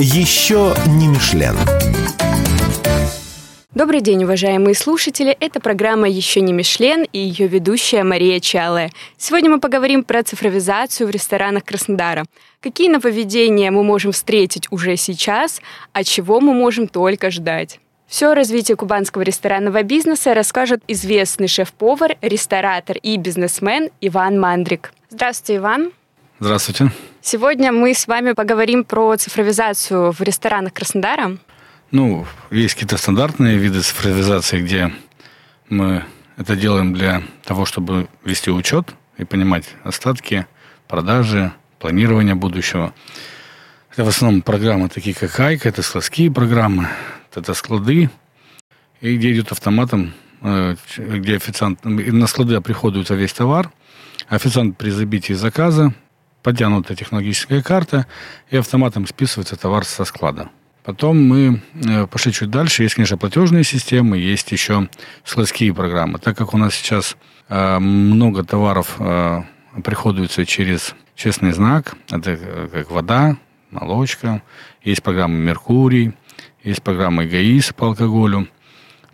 Еще не Мишлен. Добрый день, уважаемые слушатели. Это программа «Еще не Мишлен» и ее ведущая Мария Чале. Сегодня мы поговорим про цифровизацию в ресторанах Краснодара. Какие нововведения мы можем встретить уже сейчас, а чего мы можем только ждать. Все о развитии кубанского ресторанного бизнеса расскажет известный шеф-повар, ресторатор и бизнесмен Иван Мандрик. Здравствуйте, Иван. Здравствуйте. Сегодня мы с вами поговорим про цифровизацию в ресторанах Краснодара. Ну, есть какие-то стандартные виды цифровизации, где мы это делаем для того, чтобы вести учет и понимать остатки, продажи, планирование будущего. Это в основном программы такие, как Айка, это складские программы, это склады, и где идет автоматом, э, где официант, на склады приходуется весь товар, официант при забитии заказа, подтянутая технологическая карта, и автоматом списывается товар со склада. Потом мы э, пошли чуть дальше. Есть, конечно, платежные системы, есть еще складские программы. Так как у нас сейчас э, много товаров э, приходуется через честный знак, это как вода, молочка, есть программа «Меркурий», есть программа «эгоиз» по алкоголю.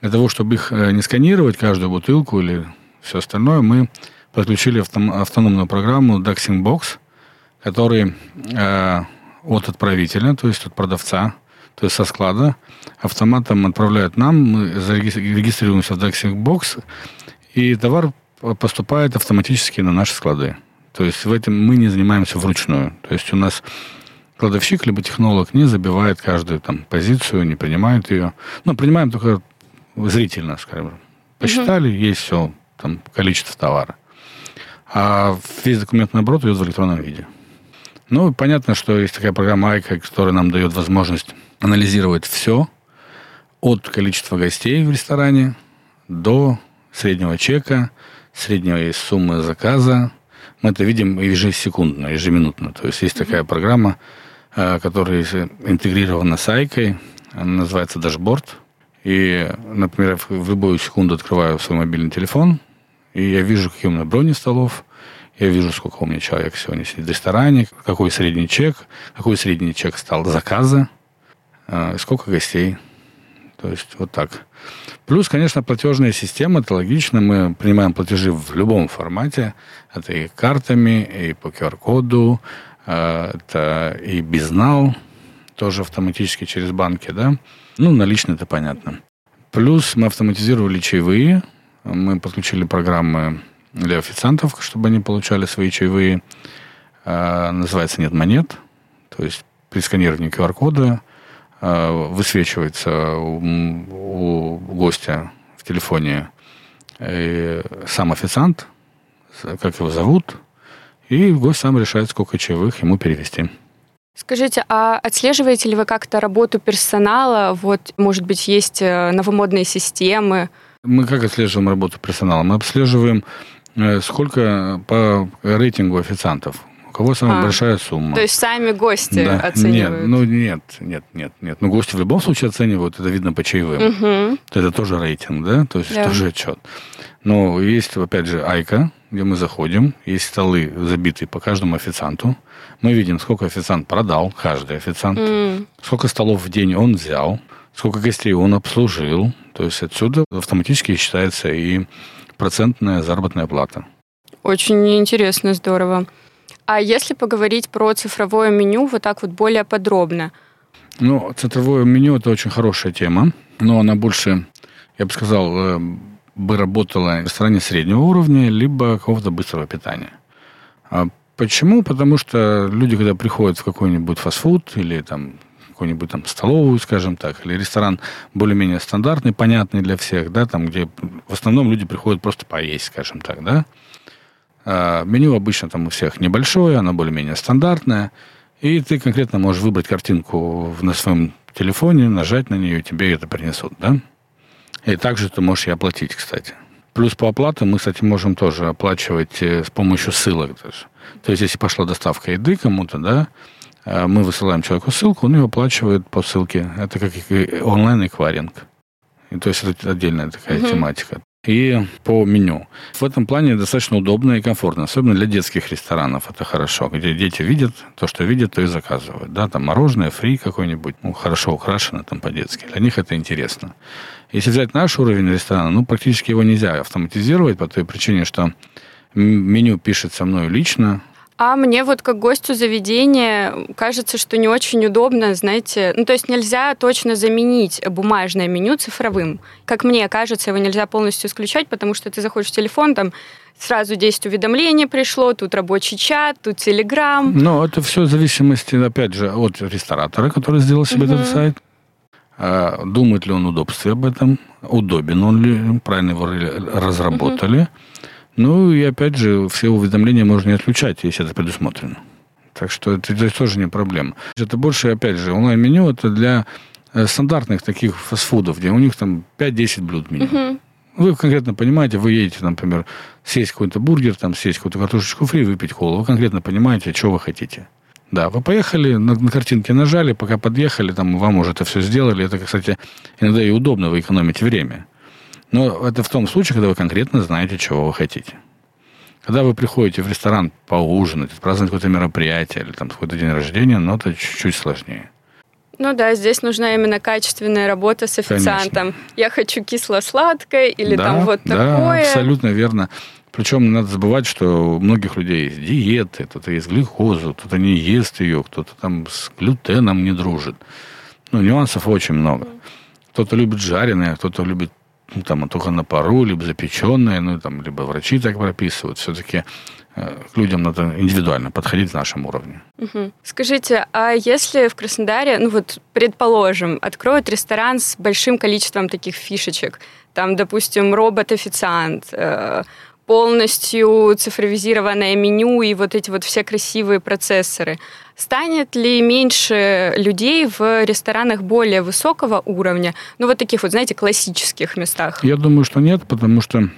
Для того, чтобы их не сканировать, каждую бутылку или все остальное, мы подключили автономную программу Daxing Box, который от отправителя, то есть от продавца, то есть со склада, автоматом отправляют нам, мы регистрируемся в Daxing Box, и товар поступает автоматически на наши склады. То есть в этом мы не занимаемся вручную. То есть у нас кладовщик либо технолог не забивает каждую там позицию, не принимает ее. Ну, принимаем только зрительно, скажем. Посчитали, угу. есть все, там, количество товара. А весь документный оборот идет в электронном виде. Ну, понятно, что есть такая программа Айка, которая нам дает возможность анализировать все от количества гостей в ресторане до среднего чека, средней суммы заказа. Мы это видим ежесекундно, ежеминутно. То есть есть такая программа, э, которая интегрирована с Айкой, она называется дашборд. И, например, в любую секунду открываю свой мобильный телефон, и я вижу, какие у меня брони столов, я вижу, сколько у меня человек сегодня сидит в ресторане, какой средний чек, какой средний чек стал заказа, а, сколько гостей. То есть вот так. Плюс, конечно, платежная система, это логично. Мы принимаем платежи в любом формате. Это и картами, и по QR-коду, а, это и безнал, тоже автоматически через банки, да. Ну, наличные, это понятно. Плюс мы автоматизировали чаевые. Мы подключили программы для официантов, чтобы они получали свои чаевые. А, называется «Нет монет». То есть при сканировании QR-кода Э, высвечивается у, у гостя в телефоне э, сам официант, как его зовут, и гость сам решает, сколько чаевых ему перевести. Скажите, а отслеживаете ли вы как-то работу персонала? Вот, может быть, есть э, новомодные системы? Мы как отслеживаем работу персонала? Мы обслеживаем, сколько по рейтингу официантов у кого самая а, большая сумма. То есть сами гости да. оценивают? Нет, ну нет, нет, нет, нет. Ну гости в любом случае оценивают, это видно по чаевым. Угу. Это тоже рейтинг, да, то есть да. тоже отчет. Но есть, опять же, Айка, где мы заходим, есть столы забитые по каждому официанту. Мы видим, сколько официант продал, каждый официант, mm. сколько столов в день он взял, сколько гостей он обслужил. То есть отсюда автоматически считается и процентная заработная плата. Очень интересно, здорово. А если поговорить про цифровое меню вот так вот более подробно? Ну, цифровое меню – это очень хорошая тема, но она больше, я бы сказал, э, бы работала в ресторане среднего уровня, либо какого-то быстрого питания. А почему? Потому что люди, когда приходят в какой-нибудь фастфуд или там какую-нибудь там столовую, скажем так, или ресторан более-менее стандартный, понятный для всех, да, там, где в основном люди приходят просто поесть, скажем так, да, а, меню обычно там у всех небольшое, оно более-менее стандартное. И ты конкретно можешь выбрать картинку на своем телефоне, нажать на нее, и тебе это принесут, да? И также ты можешь и оплатить, кстати. Плюс по оплате мы, кстати, можем тоже оплачивать э, с помощью ссылок даже. То есть, если пошла доставка еды кому-то, да, мы высылаем человеку ссылку, он ее оплачивает по ссылке. Это как онлайн-эквайринг. То есть это отдельная такая угу. тематика. и по меню. В этом плане достаточно удобно и комфортно, особенно для детских ресторанов это хорошо, где дети видят то, что видят, то и заказывают. Да, там мороженое, фри какой-нибудь, ну, хорошо украшено там по-детски. Для них это интересно. Если взять наш уровень ресторана, ну, практически его нельзя автоматизировать по той причине, что меню пишется мною лично, а мне вот как гостю заведения кажется, что не очень удобно, знаете, ну то есть нельзя точно заменить бумажное меню цифровым. Как мне кажется, его нельзя полностью исключать, потому что ты заходишь в телефон, там сразу 10 уведомлений пришло, тут рабочий чат, тут телеграм. Но это все в зависимости, опять же, от ресторатора, который сделал себе угу. этот сайт. А, думает ли он удобстве об этом, удобен он ли, правильно его разработали. Угу. Ну и опять же, все уведомления можно не отключать, если это предусмотрено. Так что это, это тоже не проблема. Это больше, опять же, онлайн-меню это для э, стандартных таких фастфудов, где у них там 5-10 блюд меню. Угу. Вы конкретно понимаете, вы едете, например, съесть какой-то бургер, там, съесть какую-то картошечку фри, выпить колу. Вы конкретно понимаете, что вы хотите. Да, вы поехали, на, на картинке нажали, пока подъехали, там вам уже это все сделали. Это, кстати, иногда и удобно, вы экономите время. Но это в том случае, когда вы конкретно знаете, чего вы хотите. Когда вы приходите в ресторан поужинать, праздновать какое-то мероприятие или там какой-то день рождения, но это чуть-чуть сложнее. Ну да, здесь нужна именно качественная работа с официантом. Конечно. Я хочу кисло-сладкое или да, там вот да, такое. абсолютно верно. Причем не надо забывать, что у многих людей есть диеты, кто-то есть глюкозу, кто-то не ест ее, кто-то там с глютеном не дружит. Ну, нюансов очень много. Кто-то любит жареное, кто-то любит ну, там, только на пару, либо запеченные, ну, там, либо врачи так прописывают. Все-таки э, к людям надо индивидуально подходить в нашем уровне. Угу. Скажите, а если в Краснодаре, ну вот, предположим, откроют ресторан с большим количеством таких фишечек, там, допустим, робот-официант, э, полностью цифровизированное меню и вот эти вот все красивые процессоры. Станет ли меньше людей в ресторанах более высокого уровня, ну вот таких вот, знаете, классических местах? Я думаю, что нет, потому что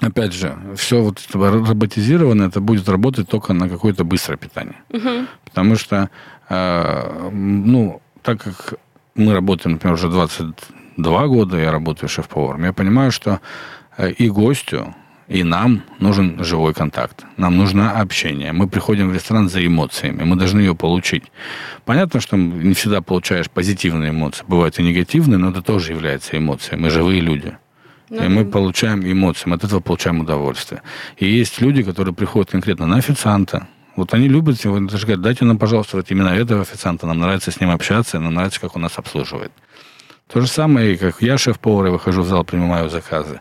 Опять же, все вот роботизировано, это будет работать только на какое-то быстрое питание. Угу. Потому что, э, ну, так как мы работаем, например, уже 22 года, я работаю шеф-поваром, я понимаю, что э, и гостю, и нам нужен живой контакт. Нам нужно общение. Мы приходим в ресторан за эмоциями. Мы должны ее получить. Понятно, что не всегда получаешь позитивные эмоции. Бывают и негативные, но это тоже является эмоцией. Мы живые люди. Ну, и мы получаем эмоции, мы от этого получаем удовольствие. И есть люди, которые приходят конкретно на официанта. Вот они любят, даже говорят, дайте нам, пожалуйста, вот именно этого официанта, нам нравится с ним общаться, нам нравится, как он нас обслуживает. То же самое, как я шеф-повар, я выхожу в зал, принимаю заказы.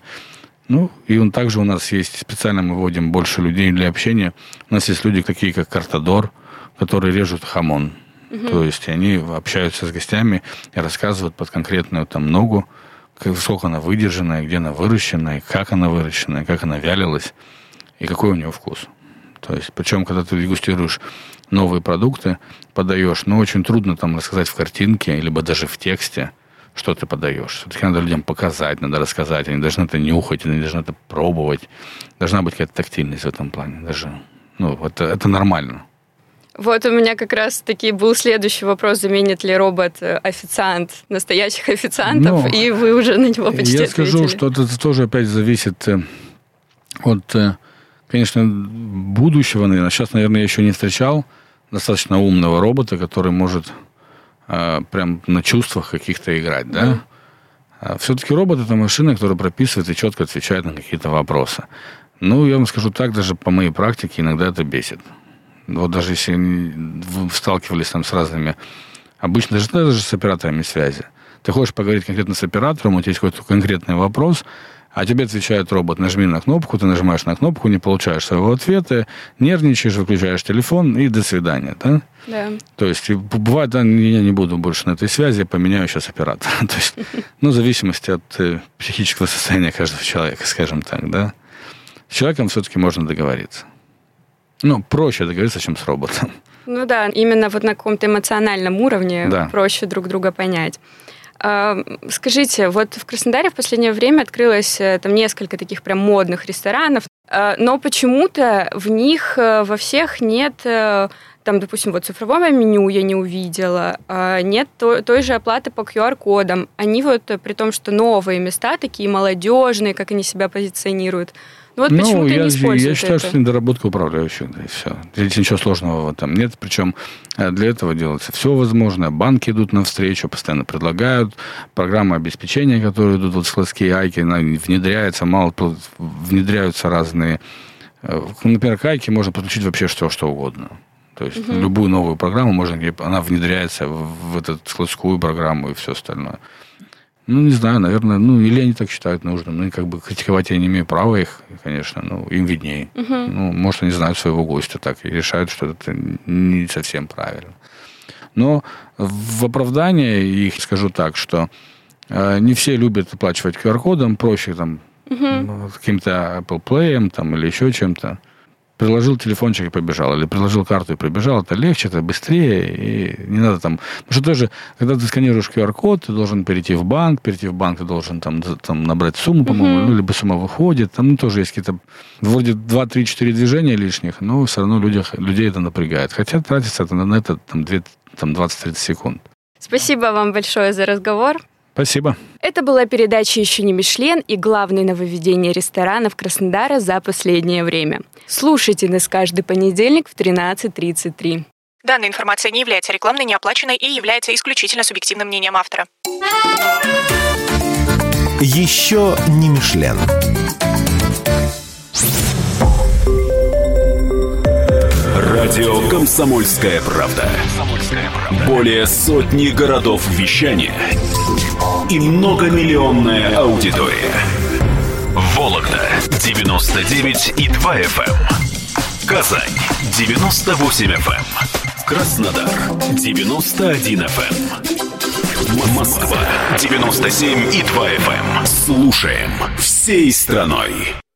Ну, и он также у нас есть, специально мы вводим больше людей для общения. У нас есть люди такие, как Картадор, которые режут хамон. Угу. То есть они общаются с гостями и рассказывают под конкретную там ногу, сколько она выдержанная, где она выращена, как она выращена, как она вялилась, и какой у нее вкус. То есть, причем, когда ты дегустируешь новые продукты, подаешь, ну, очень трудно там рассказать в картинке, либо даже в тексте – что ты подаешь. Все-таки надо людям показать, надо рассказать. Они должны это нюхать, они должны это пробовать. Должна быть какая-то тактильность в этом плане. Даже, ну, это, это нормально. Вот у меня как раз таки был следующий вопрос, заменит ли робот э, официант настоящих официантов, Но и вы уже на него почти Я ответили. скажу, что это тоже опять зависит э, от, э, конечно, будущего, наверное. Сейчас, наверное, я еще не встречал достаточно умного робота, который может прям на чувствах каких-то играть, да? Mm. А все-таки робот это машина, которая прописывает и четко отвечает на какие-то вопросы. Ну, я вам скажу так, даже по моей практике иногда это бесит. Вот даже если вы сталкивались там с разными, обычно даже, даже с операторами связи. Ты хочешь поговорить конкретно с оператором, у тебя есть какой-то конкретный вопрос, а тебе отвечает робот, нажми на кнопку, ты нажимаешь на кнопку, не получаешь своего ответа, нервничаешь, выключаешь телефон и до свидания, да? Да. То есть, бывает, да, я не буду больше на этой связи, поменяю сейчас оператора. То есть, ну, в зависимости от э, психического состояния каждого человека, скажем так, да? С человеком все-таки можно договориться. Ну, проще договориться, чем с роботом. Ну да, именно вот на каком-то эмоциональном уровне да. проще друг друга понять. Скажите, вот в Краснодаре в последнее время открылось э, там несколько таких прям модных ресторанов, а, но почему-то в них э, во всех нет э, там, допустим, вот цифровое меню я не увидела, а нет той же оплаты по QR-кодам. Они вот, при том, что новые места, такие молодежные, как они себя позиционируют, ну, вот ну, я, не используют я считаю, это. что недоработка управляющих, да и все. Здесь ничего сложного в этом нет. Причем э, для этого делается все возможное. Банки идут навстречу, постоянно предлагают. Программы обеспечения, которые идут, вот складские айки, внедряются, мало внедряются разные. Э, например, к айке можно подключить вообще все, что угодно. То есть угу. любую новую программу можно, она внедряется в, в эту складскую программу и все остальное. Ну, не знаю, наверное, ну, или они так считают нужным. Ну, и как бы критиковать я не имею права их, конечно, ну, им виднее. Угу. Ну, может, они знают своего гостя так и решают, что это не совсем правильно. Но в оправдание их скажу так, что э, не все любят оплачивать QR-кодом, проще там угу. каким-то Apple Play там, или еще чем-то приложил телефончик и побежал, или приложил карту и пробежал, это легче, это быстрее, и не надо там... Потому что тоже, когда ты сканируешь QR-код, ты должен перейти в банк, перейти в банк ты должен там, там набрать сумму, по-моему, uh-huh. ну, либо сумма выходит, там ну, тоже есть какие-то, вроде 2-3-4 движения лишних, но все равно людях, людей это напрягает. Хотя тратится это на это там, 2, там 20-30 секунд. Спасибо вам большое за разговор. Спасибо. Это была передача «Еще не Мишлен» и главное нововведение ресторанов Краснодара за последнее время. Слушайте нас каждый понедельник в 13.33. Данная информация не является рекламной, неоплаченной и является исключительно субъективным мнением автора. «Еще не Мишлен». Радио «Комсомольская правда». Более сотни городов вещания – и многомиллионная аудитория. Вологда 99 и 2 FM. Эм. Казань 98 FM. Эм. Краснодар 91 FM. Эм. Москва 97 и 2 FM. Слушаем всей страной.